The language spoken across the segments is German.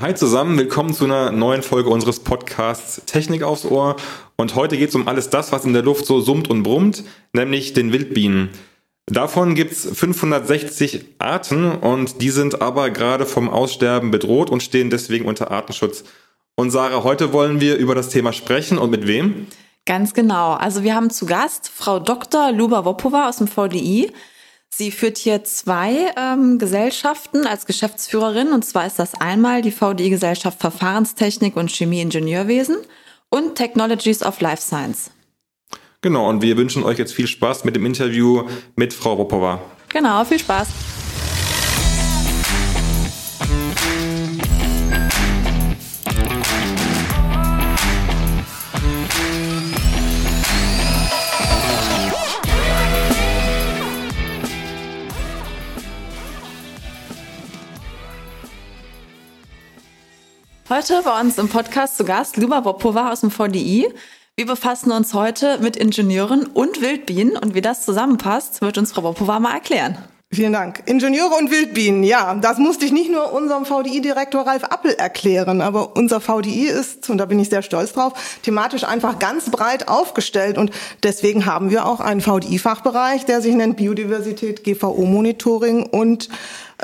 Hi zusammen, willkommen zu einer neuen Folge unseres Podcasts Technik aufs Ohr. Und heute geht es um alles das, was in der Luft so summt und brummt, nämlich den Wildbienen. Davon gibt es 560 Arten und die sind aber gerade vom Aussterben bedroht und stehen deswegen unter Artenschutz. Und Sarah, heute wollen wir über das Thema sprechen und mit wem? Ganz genau. Also wir haben zu Gast Frau Dr. Luba Wopova aus dem VDI. Sie führt hier zwei ähm, Gesellschaften als Geschäftsführerin. Und zwar ist das einmal die VDI-Gesellschaft Verfahrenstechnik und Chemie-Ingenieurwesen und Technologies of Life Science. Genau, und wir wünschen euch jetzt viel Spaß mit dem Interview mit Frau Wopova. Genau, viel Spaß. Heute bei uns im Podcast zu Gast Luba Wopova aus dem VDI. Wir befassen uns heute mit Ingenieuren und Wildbienen und wie das zusammenpasst, wird uns Frau Wopova mal erklären. Vielen Dank. Ingenieure und Wildbienen, ja, das musste ich nicht nur unserem VDI-Direktor Ralf Appel erklären, aber unser VDI ist, und da bin ich sehr stolz drauf, thematisch einfach ganz breit aufgestellt und deswegen haben wir auch einen VDI-Fachbereich, der sich nennt Biodiversität, GVO-Monitoring und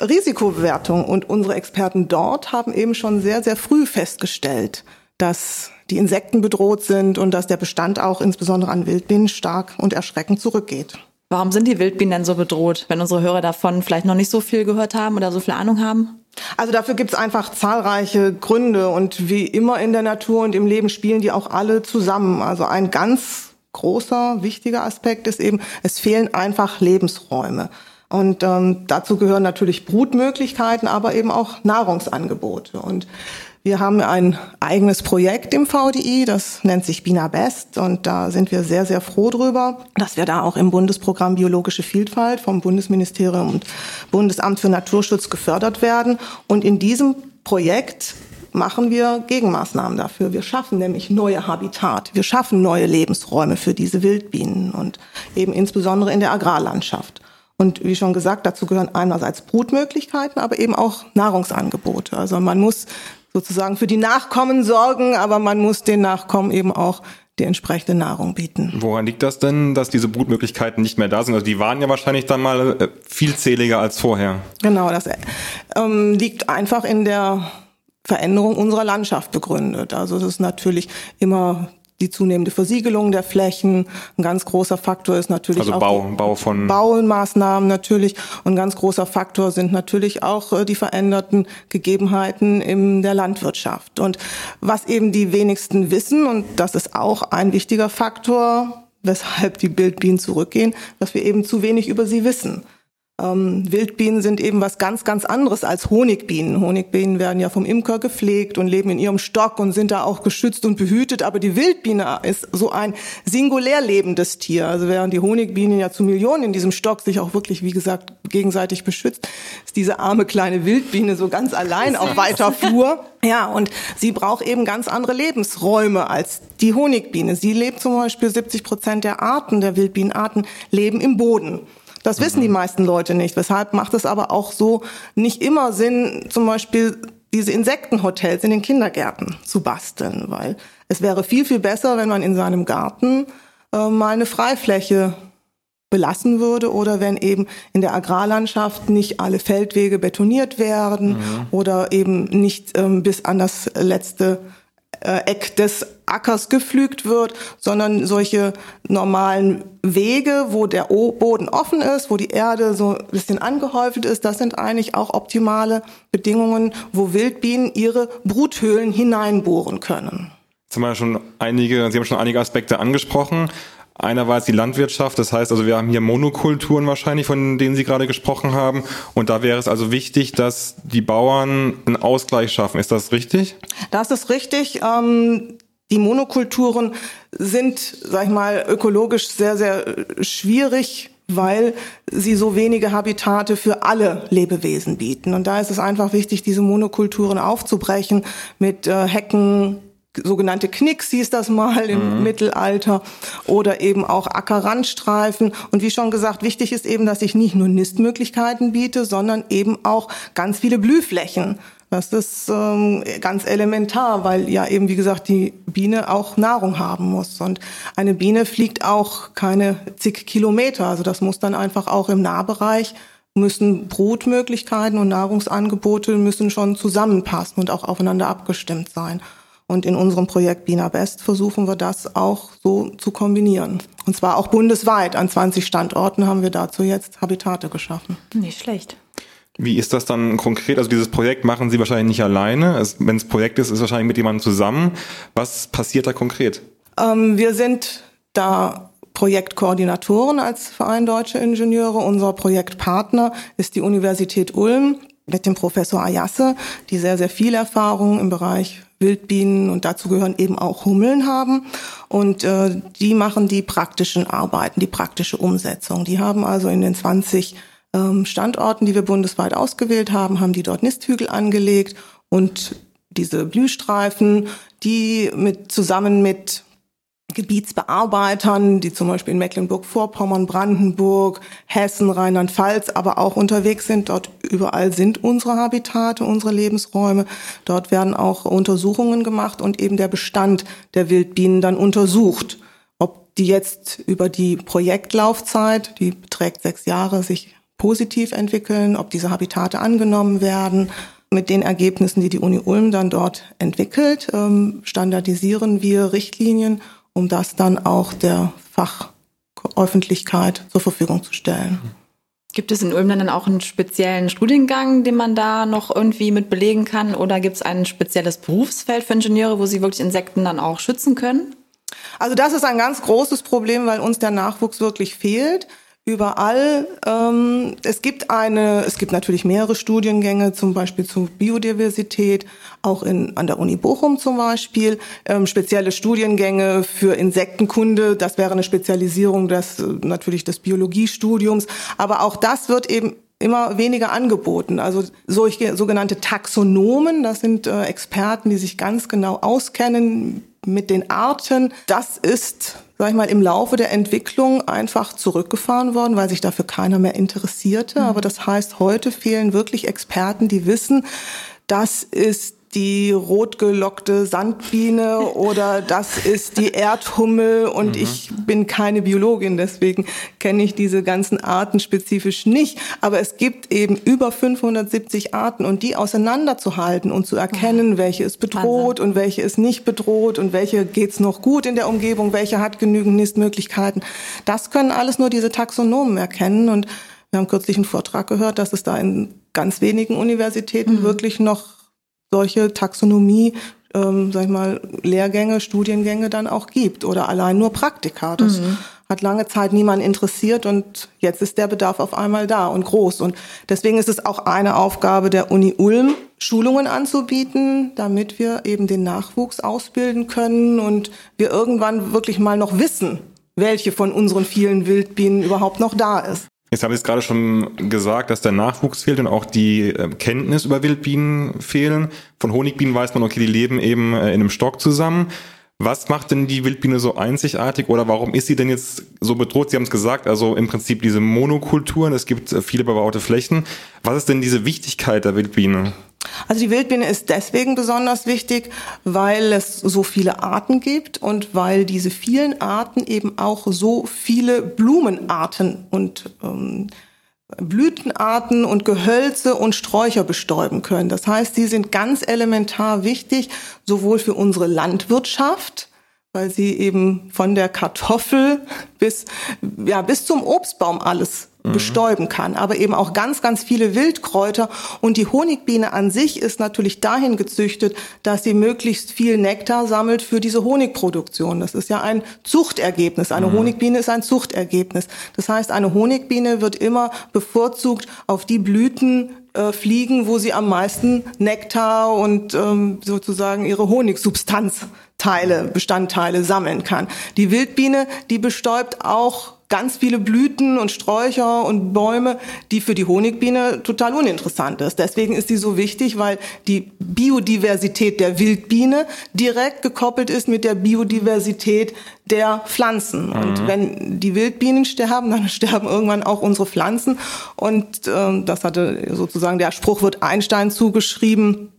Risikobewertung. Und unsere Experten dort haben eben schon sehr, sehr früh festgestellt, dass die Insekten bedroht sind und dass der Bestand auch insbesondere an Wildbienen stark und erschreckend zurückgeht. Warum sind die Wildbienen denn so bedroht, wenn unsere Hörer davon vielleicht noch nicht so viel gehört haben oder so viel Ahnung haben? Also dafür gibt es einfach zahlreiche Gründe und wie immer in der Natur und im Leben spielen die auch alle zusammen. Also ein ganz großer, wichtiger Aspekt ist eben, es fehlen einfach Lebensräume. Und ähm, dazu gehören natürlich Brutmöglichkeiten, aber eben auch Nahrungsangebote. Und wir haben ein eigenes Projekt im VDI, das nennt sich Bina Best und da sind wir sehr, sehr froh drüber, dass wir da auch im Bundesprogramm Biologische Vielfalt vom Bundesministerium und Bundesamt für Naturschutz gefördert werden. Und in diesem Projekt machen wir Gegenmaßnahmen dafür. Wir schaffen nämlich neue Habitat, wir schaffen neue Lebensräume für diese Wildbienen und eben insbesondere in der Agrarlandschaft. Und wie schon gesagt, dazu gehören einerseits Brutmöglichkeiten, aber eben auch Nahrungsangebote. Also man muss sozusagen für die Nachkommen sorgen, aber man muss den Nachkommen eben auch die entsprechende Nahrung bieten. Woran liegt das denn, dass diese Brutmöglichkeiten nicht mehr da sind? Also die waren ja wahrscheinlich dann mal äh, vielzähliger als vorher. Genau, das ähm, liegt einfach in der Veränderung unserer Landschaft begründet. Also es ist natürlich immer die zunehmende Versiegelung der Flächen. Ein ganz großer Faktor ist natürlich also auch Bau, Bau von Baumaßnahmen natürlich. Und ein ganz großer Faktor sind natürlich auch äh, die veränderten Gegebenheiten in der Landwirtschaft. Und was eben die wenigsten wissen, und das ist auch ein wichtiger Faktor, weshalb die Bildbienen zurückgehen, dass wir eben zu wenig über sie wissen. Ähm, Wildbienen sind eben was ganz, ganz anderes als Honigbienen. Honigbienen werden ja vom Imker gepflegt und leben in ihrem Stock und sind da auch geschützt und behütet. Aber die Wildbiene ist so ein singulär lebendes Tier. Also während die Honigbienen ja zu Millionen in diesem Stock sich auch wirklich, wie gesagt, gegenseitig beschützt, ist diese arme kleine Wildbiene so ganz allein auf weiter Flur. Ja, und sie braucht eben ganz andere Lebensräume als die Honigbiene. Sie lebt zum Beispiel 70 Prozent der Arten, der Wildbienenarten, leben im Boden. Das wissen die meisten Leute nicht. Weshalb macht es aber auch so nicht immer Sinn, zum Beispiel diese Insektenhotels in den Kindergärten zu basteln, weil es wäre viel, viel besser, wenn man in seinem Garten äh, mal eine Freifläche belassen würde oder wenn eben in der Agrarlandschaft nicht alle Feldwege betoniert werden mhm. oder eben nicht ähm, bis an das letzte Eck des Ackers gepflügt wird, sondern solche normalen Wege, wo der Boden offen ist, wo die Erde so ein bisschen angehäuft ist, das sind eigentlich auch optimale Bedingungen, wo Wildbienen ihre Bruthöhlen hineinbohren können. Jetzt haben wir schon einige, Sie haben schon einige Aspekte angesprochen. Einer war jetzt die Landwirtschaft, das heißt also, wir haben hier Monokulturen wahrscheinlich, von denen Sie gerade gesprochen haben. Und da wäre es also wichtig, dass die Bauern einen Ausgleich schaffen. Ist das richtig? Das ist richtig. Ähm, die Monokulturen sind, sag ich mal, ökologisch sehr, sehr schwierig weil sie so wenige Habitate für alle Lebewesen bieten. Und da ist es einfach wichtig, diese Monokulturen aufzubrechen mit äh, Hecken, sogenannte Knicks hieß das mal im mhm. Mittelalter oder eben auch Ackerrandstreifen. Und wie schon gesagt, wichtig ist eben, dass ich nicht nur Nistmöglichkeiten biete, sondern eben auch ganz viele Blühflächen. Das ist ähm, ganz elementar, weil ja eben, wie gesagt, die Biene auch Nahrung haben muss. Und eine Biene fliegt auch keine zig Kilometer. Also das muss dann einfach auch im Nahbereich müssen Brutmöglichkeiten und Nahrungsangebote müssen schon zusammenpassen und auch aufeinander abgestimmt sein. Und in unserem Projekt Bina Best versuchen wir das auch so zu kombinieren. Und zwar auch bundesweit. An 20 Standorten haben wir dazu jetzt Habitate geschaffen. Nicht schlecht. Wie ist das dann konkret? Also dieses Projekt machen Sie wahrscheinlich nicht alleine. Wenn es Projekt ist, ist es wahrscheinlich mit jemandem zusammen. Was passiert da konkret? Ähm, wir sind da Projektkoordinatoren als Verein Deutsche Ingenieure. Unser Projektpartner ist die Universität Ulm mit dem Professor Ayasse, die sehr, sehr viel Erfahrung im Bereich Wildbienen und dazu gehören eben auch Hummeln haben. Und äh, die machen die praktischen Arbeiten, die praktische Umsetzung. Die haben also in den 20 ähm, Standorten, die wir bundesweit ausgewählt haben, haben die dort Nisthügel angelegt und diese Blühstreifen, die mit zusammen mit Gebietsbearbeitern, die zum Beispiel in Mecklenburg-Vorpommern, Brandenburg, Hessen, Rheinland-Pfalz, aber auch unterwegs sind. Dort überall sind unsere Habitate, unsere Lebensräume. Dort werden auch Untersuchungen gemacht und eben der Bestand der Wildbienen dann untersucht. Ob die jetzt über die Projektlaufzeit, die beträgt sechs Jahre, sich positiv entwickeln, ob diese Habitate angenommen werden. Mit den Ergebnissen, die die Uni Ulm dann dort entwickelt, ähm, standardisieren wir Richtlinien, um das dann auch der Fachöffentlichkeit zur Verfügung zu stellen. Gibt es in Ulm dann auch einen speziellen Studiengang, den man da noch irgendwie mit belegen kann? Oder gibt es ein spezielles Berufsfeld für Ingenieure, wo sie wirklich Insekten dann auch schützen können? Also das ist ein ganz großes Problem, weil uns der Nachwuchs wirklich fehlt überall. Ähm, es gibt eine, es gibt natürlich mehrere Studiengänge, zum Beispiel zur Biodiversität, auch in, an der Uni Bochum zum Beispiel, ähm, spezielle Studiengänge für Insektenkunde. Das wäre eine Spezialisierung des, natürlich des Biologiestudiums. Aber auch das wird eben immer weniger angeboten. Also solche sogenannte Taxonomen, das sind äh, Experten, die sich ganz genau auskennen mit den Arten. Das ist sag ich mal, im Laufe der Entwicklung einfach zurückgefahren worden, weil sich dafür keiner mehr interessierte. Mhm. Aber das heißt, heute fehlen wirklich Experten, die wissen, das ist die rotgelockte Sandbiene oder das ist die Erdhummel und mhm. ich bin keine Biologin, deswegen kenne ich diese ganzen Arten spezifisch nicht. Aber es gibt eben über 570 Arten und die auseinanderzuhalten und zu erkennen, welche ist bedroht Wahnsinn. und welche ist nicht bedroht und welche geht's noch gut in der Umgebung, welche hat genügend Nistmöglichkeiten. Das können alles nur diese Taxonomen erkennen und wir haben kürzlich einen Vortrag gehört, dass es da in ganz wenigen Universitäten mhm. wirklich noch solche Taxonomie, ähm, sag ich mal, Lehrgänge, Studiengänge dann auch gibt oder allein nur Praktika. Das mhm. hat lange Zeit niemand interessiert und jetzt ist der Bedarf auf einmal da und groß. Und deswegen ist es auch eine Aufgabe der Uni Ulm, Schulungen anzubieten, damit wir eben den Nachwuchs ausbilden können und wir irgendwann wirklich mal noch wissen, welche von unseren vielen Wildbienen überhaupt noch da ist. Jetzt habe ich es gerade schon gesagt, dass der Nachwuchs fehlt und auch die äh, Kenntnis über Wildbienen fehlen. Von Honigbienen weiß man, okay, die leben eben äh, in einem Stock zusammen. Was macht denn die Wildbiene so einzigartig oder warum ist sie denn jetzt so bedroht? Sie haben es gesagt, also im Prinzip diese Monokulturen, es gibt äh, viele bebaute Flächen. Was ist denn diese Wichtigkeit der Wildbiene? Also die Wildbiene ist deswegen besonders wichtig, weil es so viele Arten gibt und weil diese vielen Arten eben auch so viele Blumenarten und ähm, Blütenarten und Gehölze und Sträucher bestäuben können. Das heißt, sie sind ganz elementar wichtig, sowohl für unsere Landwirtschaft, weil sie eben von der Kartoffel bis, ja, bis zum Obstbaum alles Mhm. bestäuben kann, aber eben auch ganz, ganz viele Wildkräuter. Und die Honigbiene an sich ist natürlich dahin gezüchtet, dass sie möglichst viel Nektar sammelt für diese Honigproduktion. Das ist ja ein Zuchtergebnis. Eine mhm. Honigbiene ist ein Zuchtergebnis. Das heißt, eine Honigbiene wird immer bevorzugt auf die Blüten äh, fliegen, wo sie am meisten Nektar und ähm, sozusagen ihre Honigsubstanzteile, Bestandteile sammeln kann. Die Wildbiene, die bestäubt auch ganz viele Blüten und Sträucher und Bäume, die für die Honigbiene total uninteressant ist. Deswegen ist die so wichtig, weil die Biodiversität der Wildbiene direkt gekoppelt ist mit der Biodiversität der Pflanzen. Mhm. Und wenn die Wildbienen sterben, dann sterben irgendwann auch unsere Pflanzen. Und äh, das hatte sozusagen der Spruch wird Einstein zugeschrieben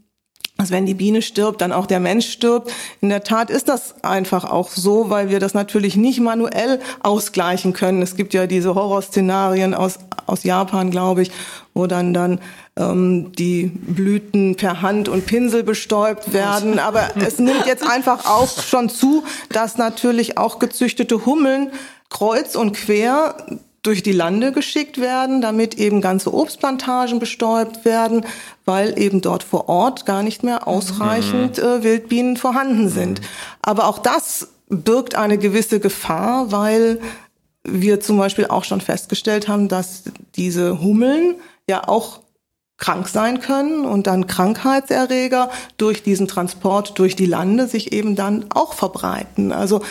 dass wenn die Biene stirbt, dann auch der Mensch stirbt. In der Tat ist das einfach auch so, weil wir das natürlich nicht manuell ausgleichen können. Es gibt ja diese Horrorszenarien aus, aus Japan, glaube ich, wo dann dann ähm, die Blüten per Hand und Pinsel bestäubt werden. Aber es nimmt jetzt einfach auch schon zu, dass natürlich auch gezüchtete Hummeln kreuz und quer durch die Lande geschickt werden, damit eben ganze Obstplantagen bestäubt werden, weil eben dort vor Ort gar nicht mehr ausreichend mhm. äh, Wildbienen vorhanden sind. Aber auch das birgt eine gewisse Gefahr, weil wir zum Beispiel auch schon festgestellt haben, dass diese Hummeln ja auch krank sein können und dann Krankheitserreger durch diesen Transport durch die Lande sich eben dann auch verbreiten. Also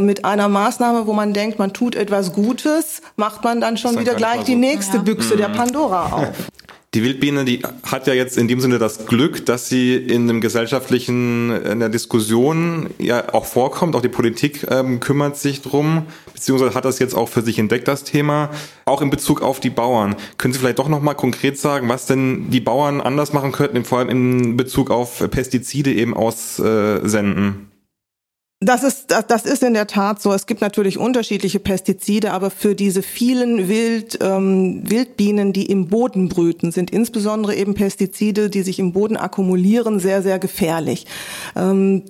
mit einer Maßnahme, wo man denkt, man tut etwas Gutes, macht man dann schon wieder gleich die nächste ja. Büchse mhm. der Pandora auf. Die Wildbiene, die hat ja jetzt in dem Sinne das Glück, dass sie in einem gesellschaftlichen, in der Diskussion ja auch vorkommt. Auch die Politik ähm, kümmert sich drum, beziehungsweise hat das jetzt auch für sich entdeckt, das Thema. Auch in Bezug auf die Bauern. Können Sie vielleicht doch nochmal konkret sagen, was denn die Bauern anders machen könnten, vor allem in Bezug auf Pestizide eben aussenden? Das ist, das ist in der Tat so. Es gibt natürlich unterschiedliche Pestizide, aber für diese vielen Wild, ähm, Wildbienen, die im Boden brüten, sind insbesondere eben Pestizide, die sich im Boden akkumulieren, sehr, sehr gefährlich. Ähm,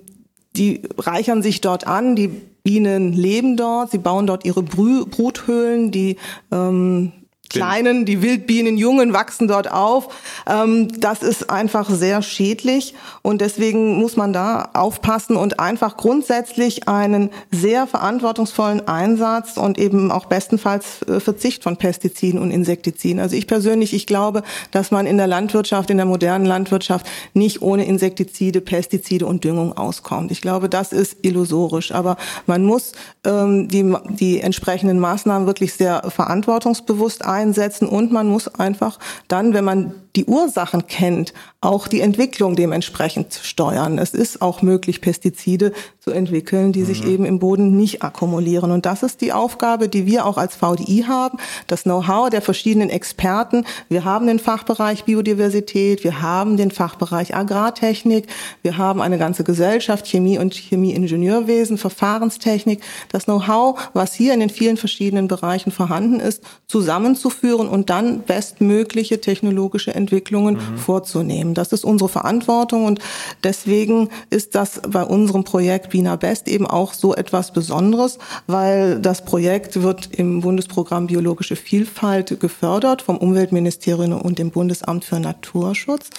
die reichern sich dort an, die Bienen leben dort, sie bauen dort ihre Brü Bruthöhlen, die ähm, Kleinen, die Wildbienen, Jungen wachsen dort auf. Ähm, das ist einfach sehr schädlich und deswegen muss man da aufpassen und einfach grundsätzlich einen sehr verantwortungsvollen Einsatz und eben auch bestenfalls äh, Verzicht von Pestiziden und Insektiziden. Also ich persönlich, ich glaube, dass man in der Landwirtschaft, in der modernen Landwirtschaft nicht ohne Insektizide, Pestizide und Düngung auskommt. Ich glaube, das ist illusorisch, aber man muss ähm, die, die entsprechenden Maßnahmen wirklich sehr verantwortungsbewusst ein einsetzen und man muss einfach dann, wenn man die Ursachen kennt, auch die Entwicklung dementsprechend steuern. Es ist auch möglich, Pestizide zu entwickeln, die mhm. sich eben im Boden nicht akkumulieren. Und das ist die Aufgabe, die wir auch als VDI haben, das Know-how der verschiedenen Experten. Wir haben den Fachbereich Biodiversität, wir haben den Fachbereich Agrartechnik, wir haben eine ganze Gesellschaft, Chemie und Chemieingenieurwesen, Verfahrenstechnik. Das Know-how, was hier in den vielen verschiedenen Bereichen vorhanden ist, zusammenzuführen und dann bestmögliche technologische Entwicklungen mhm. vorzunehmen. Das ist unsere Verantwortung und deswegen ist das bei unserem Projekt Bina Best eben auch so etwas Besonderes, weil das Projekt wird im Bundesprogramm Biologische Vielfalt gefördert vom Umweltministerium und dem Bundesamt für Naturschutz.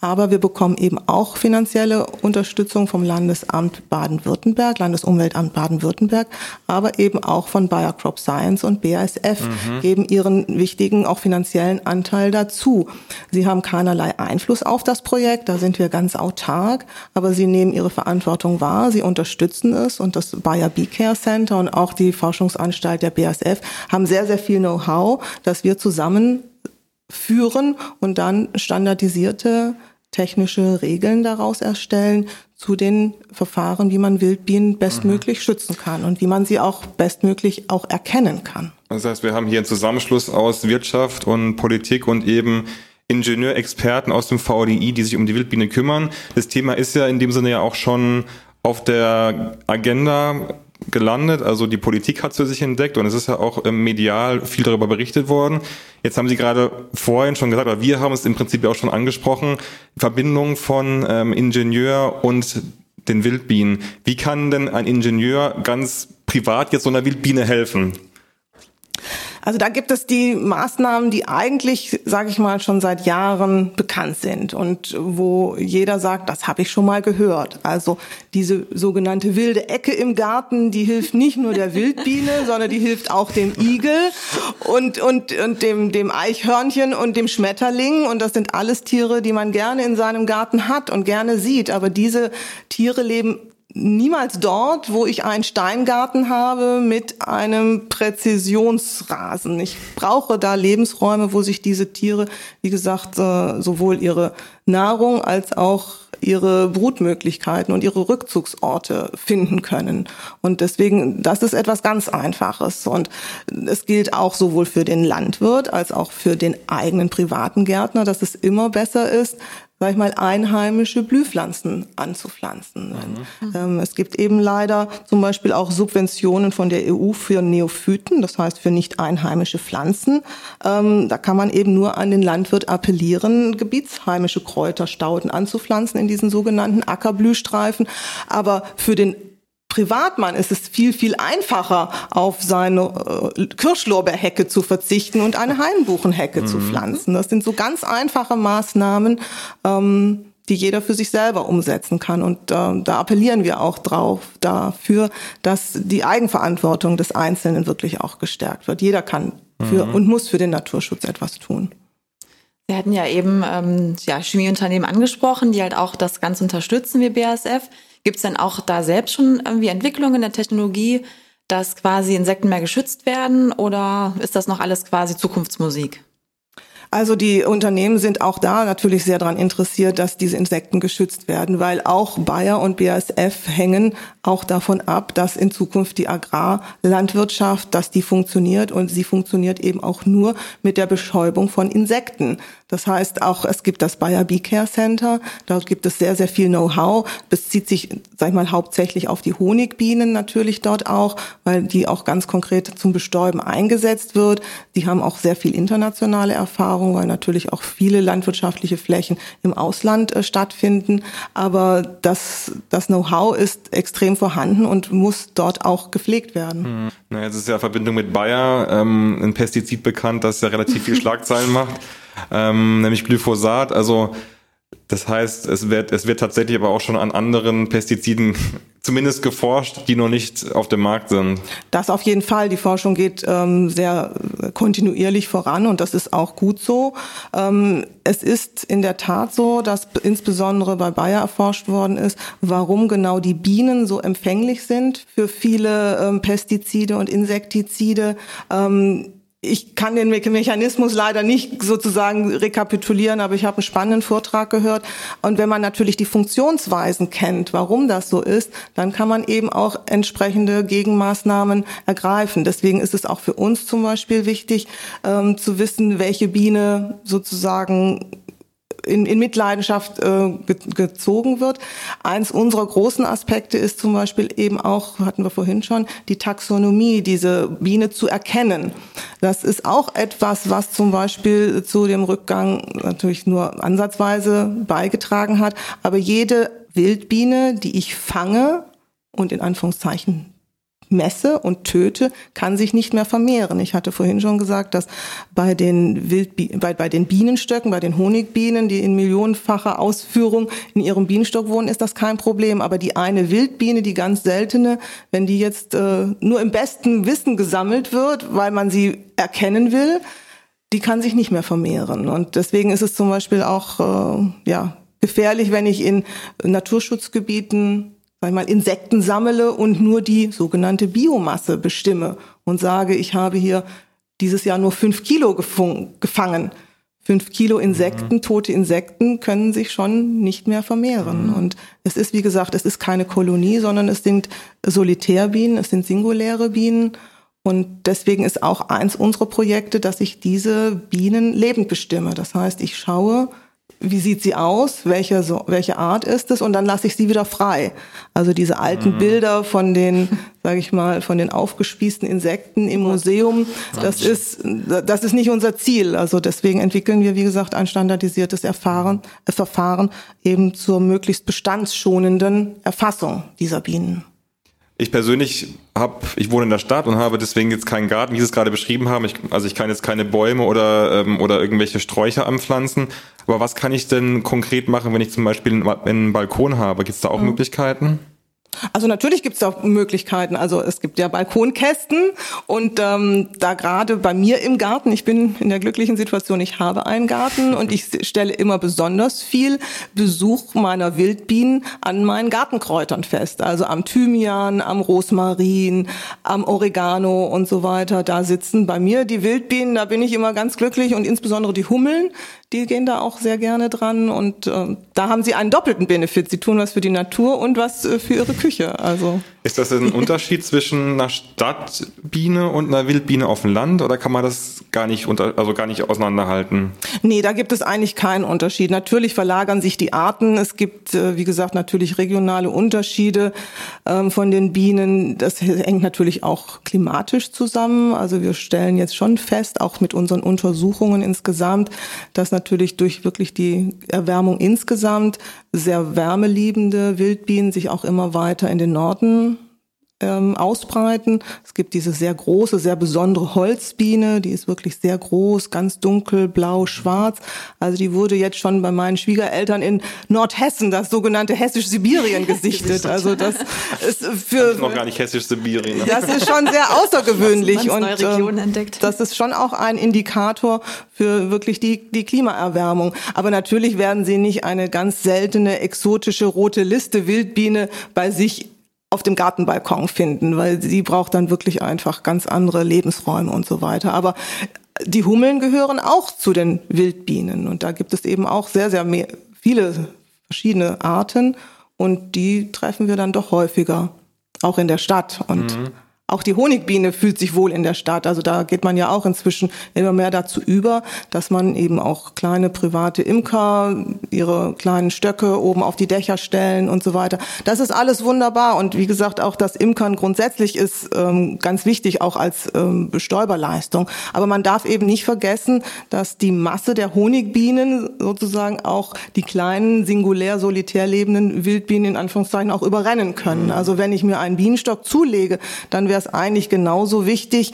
Aber wir bekommen eben auch finanzielle Unterstützung vom Landesamt Baden-Württemberg, Landesumweltamt Baden-Württemberg, aber eben auch von Bayer Crop Science und BASF mhm. geben ihren wichtigen auch finanziellen Anteil dazu. Sie haben keinerlei Einfluss auf das Projekt, da sind wir ganz autark, aber sie nehmen ihre Verantwortung wahr, sie unterstützen es und das Bayer Bee Care Center und auch die Forschungsanstalt der BASF haben sehr, sehr viel Know-how, das wir zusammen führen und dann standardisierte technische Regeln daraus erstellen zu den Verfahren, wie man Wildbienen bestmöglich mhm. schützen kann und wie man sie auch bestmöglich auch erkennen kann. Das heißt, wir haben hier einen Zusammenschluss aus Wirtschaft und Politik und eben Ingenieurexperten aus dem VDI, die sich um die Wildbiene kümmern. Das Thema ist ja in dem Sinne ja auch schon auf der Agenda gelandet. Also die Politik hat es für sich entdeckt und es ist ja auch ähm, medial viel darüber berichtet worden. Jetzt haben Sie gerade vorhin schon gesagt, aber wir haben es im Prinzip auch schon angesprochen, Verbindung von ähm, Ingenieur und den Wildbienen. Wie kann denn ein Ingenieur ganz privat jetzt so einer Wildbiene helfen? Also da gibt es die Maßnahmen, die eigentlich, sage ich mal, schon seit Jahren bekannt sind und wo jeder sagt, das habe ich schon mal gehört. Also diese sogenannte wilde Ecke im Garten, die hilft nicht nur der Wildbiene, sondern die hilft auch dem Igel und und und dem dem Eichhörnchen und dem Schmetterling und das sind alles Tiere, die man gerne in seinem Garten hat und gerne sieht, aber diese Tiere leben niemals dort, wo ich einen Steingarten habe mit einem Präzisionsrasen. Ich brauche da Lebensräume, wo sich diese Tiere, wie gesagt, äh, sowohl ihre Nahrung als auch ihre Brutmöglichkeiten und ihre Rückzugsorte finden können. Und deswegen, das ist etwas ganz Einfaches. Und es gilt auch sowohl für den Landwirt als auch für den eigenen privaten Gärtner, dass es immer besser ist, sag ich mal, einheimische Blühpflanzen anzupflanzen. Mhm. Ähm, es gibt eben leider zum Beispiel auch Subventionen von der EU für Neophyten, das heißt für nicht einheimische Pflanzen. Ähm, da kann man eben nur an den Landwirt appellieren, gebietsheimische Kräuterstauden anzupflanzen in diesen sogenannten Ackerblühstreifen. Aber für den Privatmann ist es viel, viel einfacher, auf seine äh, Kirschlorbeerhecke zu verzichten und eine Hainbuchenhecke mhm. zu pflanzen. Das sind so ganz einfache Maßnahmen, ähm, die jeder für sich selber umsetzen kann. Und äh, da appellieren wir auch drauf dafür, dass die Eigenverantwortung des Einzelnen wirklich auch gestärkt wird. Jeder kann für mhm. und muss für den Naturschutz etwas tun. Sie hatten ja eben ähm, ja, Chemieunternehmen angesprochen, die halt auch das Ganze unterstützen wie BASF. Gibt es denn auch da selbst schon irgendwie Entwicklungen in der Technologie, dass quasi Insekten mehr geschützt werden oder ist das noch alles quasi Zukunftsmusik? Also die Unternehmen sind auch da natürlich sehr daran interessiert, dass diese Insekten geschützt werden, weil auch Bayer und BASF hängen auch davon ab, dass in Zukunft die Agrarlandwirtschaft, dass die funktioniert und sie funktioniert eben auch nur mit der Bestäubung von Insekten. Das heißt auch, es gibt das Bayer Bee Care Center, dort gibt es sehr, sehr viel Know-how, bezieht sich, sag ich mal, hauptsächlich auf die Honigbienen natürlich dort auch, weil die auch ganz konkret zum Bestäuben eingesetzt wird. Die haben auch sehr viel internationale Erfahrung, weil natürlich auch viele landwirtschaftliche Flächen im Ausland äh, stattfinden. Aber das, das Know-how ist extrem vorhanden und muss dort auch gepflegt werden. Hm. Na, jetzt ist ja Verbindung mit Bayer ähm, ein Pestizid bekannt, das ja relativ viel Schlagzeilen macht ähm, nämlich Glyphosat. Also das heißt, es wird, es wird tatsächlich aber auch schon an anderen Pestiziden zumindest geforscht, die noch nicht auf dem Markt sind. Das auf jeden Fall. Die Forschung geht ähm, sehr kontinuierlich voran und das ist auch gut so. Ähm, es ist in der Tat so, dass insbesondere bei Bayer erforscht worden ist, warum genau die Bienen so empfänglich sind für viele ähm, Pestizide und Insektizide. Ähm, ich kann den Mechanismus leider nicht sozusagen rekapitulieren, aber ich habe einen spannenden Vortrag gehört. Und wenn man natürlich die Funktionsweisen kennt, warum das so ist, dann kann man eben auch entsprechende Gegenmaßnahmen ergreifen. Deswegen ist es auch für uns zum Beispiel wichtig, ähm, zu wissen, welche Biene sozusagen in, in Mitleidenschaft äh, ge gezogen wird. Eins unserer großen Aspekte ist zum Beispiel eben auch, hatten wir vorhin schon, die Taxonomie, diese Biene zu erkennen. Das ist auch etwas, was zum Beispiel zu dem Rückgang natürlich nur ansatzweise beigetragen hat. Aber jede Wildbiene, die ich fange und in Anführungszeichen messe und töte, kann sich nicht mehr vermehren. Ich hatte vorhin schon gesagt, dass bei den Wildbi bei, bei den Bienenstöcken, bei den Honigbienen, die in millionenfacher Ausführung in ihrem Bienenstock wohnen, ist das kein Problem. Aber die eine Wildbiene, die ganz seltene, wenn die jetzt äh, nur im besten Wissen gesammelt wird, weil man sie erkennen will, die kann sich nicht mehr vermehren. Und deswegen ist es zum Beispiel auch äh, ja gefährlich, wenn ich in Naturschutzgebieten mal, Insekten sammle und nur die sogenannte Biomasse bestimme und sage, ich habe hier dieses Jahr nur fünf Kilo gefangen. Fünf Kilo Insekten, mhm. tote Insekten können sich schon nicht mehr vermehren. Mhm. Und es ist, wie gesagt, es ist keine Kolonie, sondern es sind Solitärbienen, es sind singuläre Bienen. Und deswegen ist auch eins unserer Projekte, dass ich diese Bienen lebend bestimme. Das heißt, ich schaue, wie sieht sie aus, welche, so, welche Art ist es und dann lasse ich sie wieder frei. Also diese alten mhm. Bilder von den, sage ich mal, von den aufgespießten Insekten im Museum, das ist, das ist nicht unser Ziel. Also deswegen entwickeln wir, wie gesagt, ein standardisiertes Erfahren, äh, Verfahren eben zur möglichst bestandsschonenden Erfassung dieser Bienen. Ich persönlich habe, ich wohne in der Stadt und habe deswegen jetzt keinen Garten, wie Sie es gerade beschrieben haben. Ich, also ich kann jetzt keine Bäume oder ähm, oder irgendwelche Sträucher anpflanzen. Aber was kann ich denn konkret machen, wenn ich zum Beispiel einen, einen Balkon habe? Gibt es da auch mhm. Möglichkeiten? Also natürlich gibt es auch Möglichkeiten. Also es gibt ja Balkonkästen und ähm, da gerade bei mir im Garten, ich bin in der glücklichen Situation, ich habe einen Garten und ich stelle immer besonders viel Besuch meiner Wildbienen an meinen Gartenkräutern fest. Also am Thymian, am Rosmarin, am Oregano und so weiter. Da sitzen bei mir die Wildbienen, da bin ich immer ganz glücklich und insbesondere die Hummeln, die gehen da auch sehr gerne dran und äh, da haben sie einen doppelten Benefit. Sie tun was für die Natur und was äh, für ihre Küche. Also Ist das ein Unterschied zwischen einer Stadtbiene und einer Wildbiene auf dem Land oder kann man das gar nicht unter, also gar nicht auseinanderhalten? Nee, da gibt es eigentlich keinen Unterschied. Natürlich verlagern sich die Arten. Es gibt, äh, wie gesagt, natürlich regionale Unterschiede ähm, von den Bienen. Das hängt natürlich auch klimatisch zusammen. Also wir stellen jetzt schon fest, auch mit unseren Untersuchungen insgesamt, dass natürlich durch wirklich die Erwärmung insgesamt sehr wärmeliebende Wildbienen sich auch immer weiter in den Norden ähm, ausbreiten. Es gibt diese sehr große, sehr besondere Holzbiene, die ist wirklich sehr groß, ganz dunkel, blau, schwarz. Also die wurde jetzt schon bei meinen Schwiegereltern in Nordhessen, das sogenannte Hessisch-Sibirien, gesichtet. Also das ist für das ist noch gar nicht Hessisch-Sibirien. Das ist schon sehr außergewöhnlich und ähm, entdeckt. das ist schon auch ein Indikator für wirklich die, die Klimaerwärmung. Aber natürlich werden Sie nicht eine ganz seltene exotische rote Liste Wildbiene bei sich auf dem Gartenbalkon finden, weil sie braucht dann wirklich einfach ganz andere Lebensräume und so weiter. Aber die Hummeln gehören auch zu den Wildbienen und da gibt es eben auch sehr, sehr mehr, viele verschiedene Arten und die treffen wir dann doch häufiger, auch in der Stadt. Und mhm. Auch die Honigbiene fühlt sich wohl in der Stadt. Also da geht man ja auch inzwischen immer mehr dazu über, dass man eben auch kleine private Imker ihre kleinen Stöcke oben auf die Dächer stellen und so weiter. Das ist alles wunderbar. Und wie gesagt, auch das Imkern grundsätzlich ist ähm, ganz wichtig, auch als ähm, Bestäuberleistung. Aber man darf eben nicht vergessen, dass die Masse der Honigbienen sozusagen auch die kleinen, singulär, solitär lebenden Wildbienen in Anführungszeichen auch überrennen können. Also wenn ich mir einen Bienenstock zulege, dann wäre es eigentlich genauso wichtig,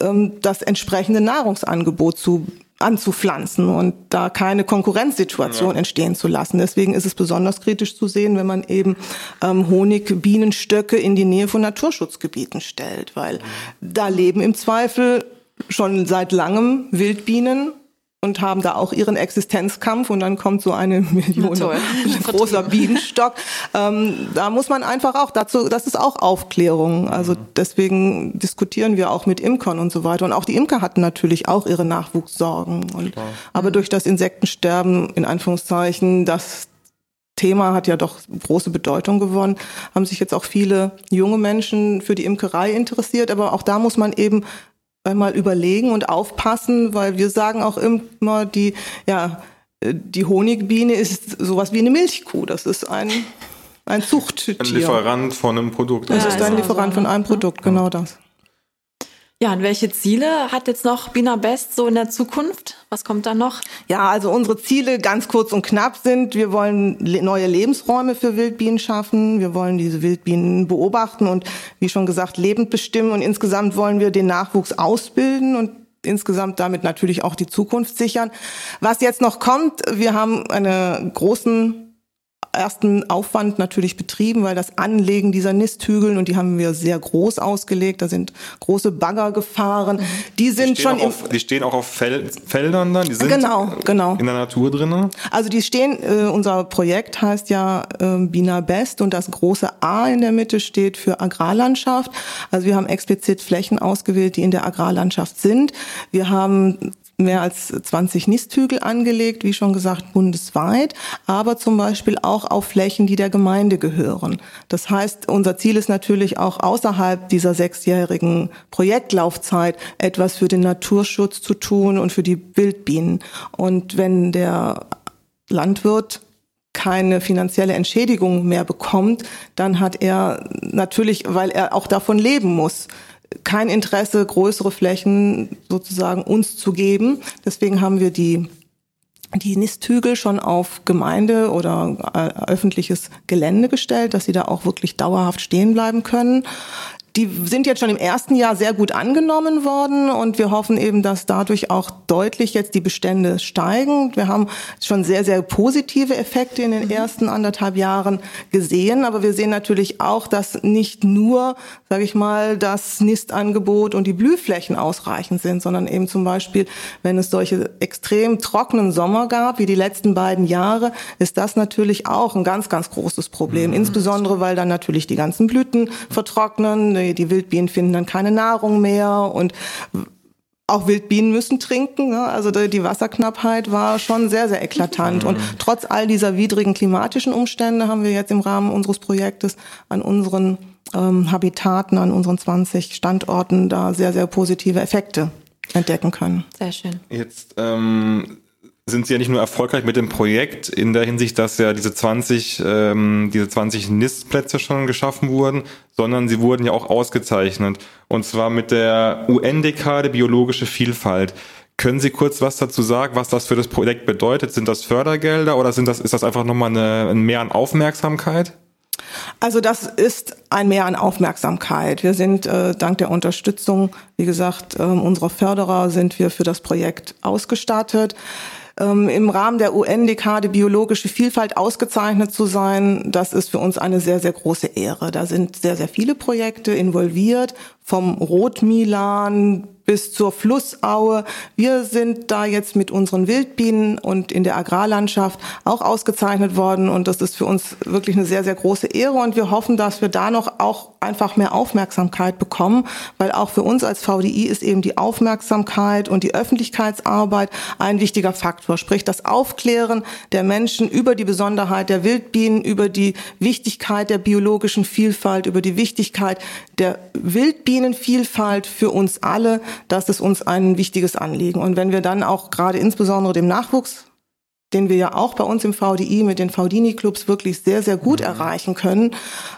ähm, das entsprechende Nahrungsangebot zu anzupflanzen und da keine Konkurrenzsituation ja. entstehen zu lassen. Deswegen ist es besonders kritisch zu sehen, wenn man eben ähm, Honigbienenstöcke in die Nähe von Naturschutzgebieten stellt, weil da leben im Zweifel schon seit langem Wildbienen und haben da auch ihren Existenzkampf und dann kommt so eine Million großer Bienenstock. Ähm, da muss man einfach auch dazu, das ist auch Aufklärung. Also mhm. deswegen diskutieren wir auch mit Imkern und so weiter. Und auch die Imker hatten natürlich auch ihre Nachwuchssorgen. Und, aber durch das Insektensterben, in Anführungszeichen, das Thema hat ja doch große Bedeutung gewonnen, haben sich jetzt auch viele junge Menschen für die Imkerei interessiert. Aber auch da muss man eben einmal überlegen und aufpassen, weil wir sagen auch immer, die, ja, die Honigbiene ist sowas wie eine Milchkuh. Das ist ein, ein Zuchttier. Ein Lieferant von einem Produkt. Das ja, ist ein Lieferant von einem Produkt, genau das. Ja, und welche Ziele hat jetzt noch Bina Best so in der Zukunft? Was kommt da noch? Ja, also unsere Ziele ganz kurz und knapp sind, wir wollen neue Lebensräume für Wildbienen schaffen. Wir wollen diese Wildbienen beobachten und wie schon gesagt, lebend bestimmen. Und insgesamt wollen wir den Nachwuchs ausbilden und insgesamt damit natürlich auch die Zukunft sichern. Was jetzt noch kommt, wir haben einen großen ersten Aufwand natürlich betrieben, weil das Anlegen dieser Nisthügeln, und die haben wir sehr groß ausgelegt, da sind große Bagger gefahren, die sind die schon... Auf, die stehen auch auf Fel Feldern dann? Die sind genau, genau. in der Natur drin? Also die stehen, äh, unser Projekt heißt ja äh, Bina Best und das große A in der Mitte steht für Agrarlandschaft. Also wir haben explizit Flächen ausgewählt, die in der Agrarlandschaft sind. Wir haben mehr als 20 Nisthügel angelegt, wie schon gesagt, bundesweit, aber zum Beispiel auch auf Flächen, die der Gemeinde gehören. Das heißt, unser Ziel ist natürlich auch außerhalb dieser sechsjährigen Projektlaufzeit etwas für den Naturschutz zu tun und für die Wildbienen. Und wenn der Landwirt keine finanzielle Entschädigung mehr bekommt, dann hat er natürlich, weil er auch davon leben muss, kein Interesse, größere Flächen sozusagen uns zu geben. Deswegen haben wir die die Nisthügel schon auf Gemeinde oder äh, öffentliches Gelände gestellt, dass sie da auch wirklich dauerhaft stehen bleiben können. Die sind jetzt schon im ersten Jahr sehr gut angenommen worden und wir hoffen eben, dass dadurch auch deutlich jetzt die Bestände steigen. Wir haben schon sehr, sehr positive Effekte in den mhm. ersten anderthalb Jahren gesehen, aber wir sehen natürlich auch, dass nicht nur, sage ich mal, das Nistangebot und die Blühflächen ausreichend sind, sondern eben zum Beispiel, wenn es solche extrem trockenen Sommer gab, wie die letzten beiden Jahre, ist das natürlich auch ein ganz, ganz großes Problem. Mhm. Insbesondere, weil dann natürlich die ganzen Blüten vertrocknen, die Wildbienen finden dann keine Nahrung mehr und auch Wildbienen müssen trinken. Ne? Also die Wasserknappheit war schon sehr, sehr eklatant. Und trotz all dieser widrigen klimatischen Umstände haben wir jetzt im Rahmen unseres Projektes an unseren ähm, Habitaten, an unseren 20 Standorten da sehr, sehr positive Effekte entdecken können. Sehr schön. Jetzt ähm, sind Sie ja nicht nur erfolgreich mit dem Projekt in der Hinsicht, dass ja diese 20, ähm, diese 20 Nistplätze schon geschaffen wurden, sondern sie wurden ja auch ausgezeichnet. Und zwar mit der UN-Dekade Biologische Vielfalt. Können Sie kurz was dazu sagen, was das für das Projekt bedeutet? Sind das Fördergelder oder sind das, ist das einfach nochmal ein Mehr an Aufmerksamkeit? Also das ist ein Mehr an Aufmerksamkeit. Wir sind äh, dank der Unterstützung, wie gesagt, äh, unserer Förderer sind wir für das Projekt ausgestattet. Ähm, Im Rahmen der UN-Dekade biologische Vielfalt ausgezeichnet zu sein, das ist für uns eine sehr, sehr große Ehre. Da sind sehr, sehr viele Projekte involviert, vom Rotmilan bis zur Flussaue. Wir sind da jetzt mit unseren Wildbienen und in der Agrarlandschaft auch ausgezeichnet worden. Und das ist für uns wirklich eine sehr, sehr große Ehre. Und wir hoffen, dass wir da noch auch einfach mehr Aufmerksamkeit bekommen, weil auch für uns als VDI ist eben die Aufmerksamkeit und die Öffentlichkeitsarbeit ein wichtiger Faktor, sprich das Aufklären der Menschen über die Besonderheit der Wildbienen, über die Wichtigkeit der biologischen Vielfalt, über die Wichtigkeit der Wildbienenvielfalt für uns alle, das ist uns ein wichtiges Anliegen. Und wenn wir dann auch gerade insbesondere dem Nachwuchs den wir ja auch bei uns im VDI mit den VDINI-Clubs wirklich sehr, sehr gut mhm. erreichen können.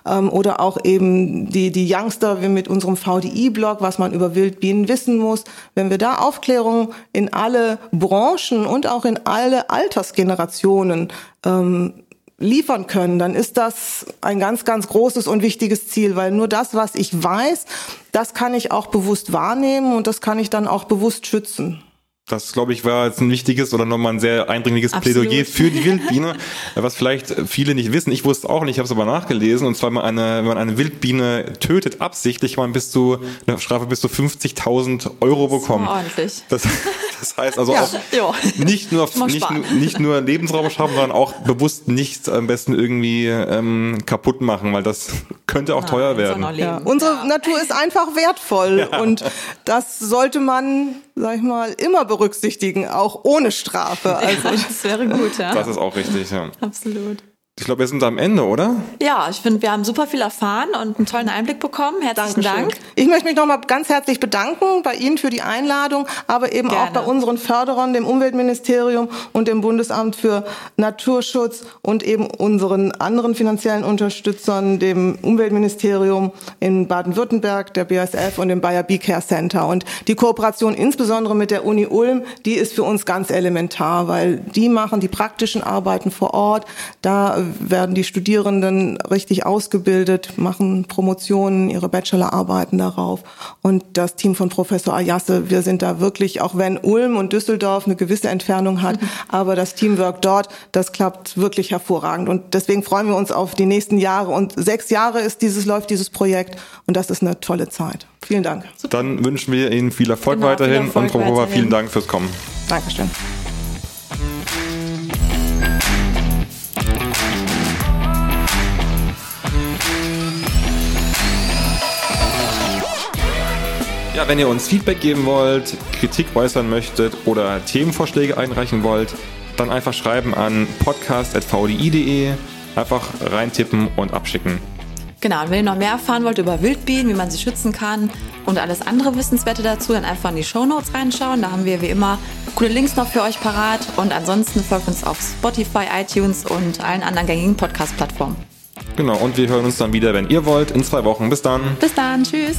Ähm, oder auch eben die, die Youngster wie mit unserem VDI-Blog, was man über Wildbienen wissen muss. Wenn wir da Aufklärung in alle Branchen und auch in alle Altersgenerationen ähm, liefern können, dann ist das ein ganz, ganz großes und wichtiges Ziel, weil nur das, was ich weiß, das kann ich auch bewusst wahrnehmen und das kann ich dann auch bewusst schützen. Das, glaube ich, war jetzt ein wichtiges oder nochmal ein sehr eindringliches Absolut. Plädoyer für die Wildbiene, was vielleicht viele nicht wissen. Ich wusste auch nicht, ich habe es aber nachgelesen. Und zwar, wenn man eine, wenn man eine Wildbiene tötet, absichtlich, kann man bis zu, eine Strafe bis zu 50.000 Euro bekommen. Das ordentlich. Das, das heißt also ja, auch ja. nicht nur, nicht, nur, nicht nur Lebensraum schaffen, sondern auch bewusst nichts am besten irgendwie ähm, kaputt machen, weil das könnte auch Nein, teuer werden. Ja. Unsere Natur ist einfach wertvoll und das sollte man, sag ich mal, immer berücksichtigen, auch ohne Strafe. Also das wäre gut, ja. Das ist auch richtig, ja. Absolut. Ich glaube, wir sind am Ende, oder? Ja, ich finde, wir haben super viel erfahren und einen tollen Einblick bekommen. Herzlichen Dankeschön. Dank. Ich möchte mich nochmal ganz herzlich bedanken bei Ihnen für die Einladung, aber eben Gerne. auch bei unseren Förderern, dem Umweltministerium und dem Bundesamt für Naturschutz und eben unseren anderen finanziellen Unterstützern, dem Umweltministerium in Baden-Württemberg, der BASF und dem Bayer Bee Care Center. Und die Kooperation insbesondere mit der Uni Ulm, die ist für uns ganz elementar, weil die machen die praktischen Arbeiten vor Ort. Da werden die Studierenden richtig ausgebildet, machen Promotionen, ihre Bachelorarbeiten darauf. Und das Team von Professor Ayasse, wir sind da wirklich, auch wenn Ulm und Düsseldorf eine gewisse Entfernung hat, mhm. aber das Teamwork dort, das klappt wirklich hervorragend. Und deswegen freuen wir uns auf die nächsten Jahre. Und sechs Jahre ist dieses, läuft dieses Projekt und das ist eine tolle Zeit. Vielen Dank. Dann wünschen wir Ihnen viel Erfolg genau, weiterhin viel Erfolg und Frau Hofer, vielen Dank fürs Kommen. Dankeschön. Ja, wenn ihr uns Feedback geben wollt, Kritik äußern möchtet oder Themenvorschläge einreichen wollt, dann einfach schreiben an podcast.vdi.de, einfach reintippen und abschicken. Genau, und wenn ihr noch mehr erfahren wollt über Wildbienen, wie man sie schützen kann und alles andere Wissenswerte dazu, dann einfach in die Show Notes reinschauen. Da haben wir wie immer coole Links noch für euch parat. Und ansonsten folgt uns auf Spotify, iTunes und allen anderen gängigen Podcast-Plattformen. Genau, und wir hören uns dann wieder, wenn ihr wollt, in zwei Wochen. Bis dann. Bis dann, tschüss.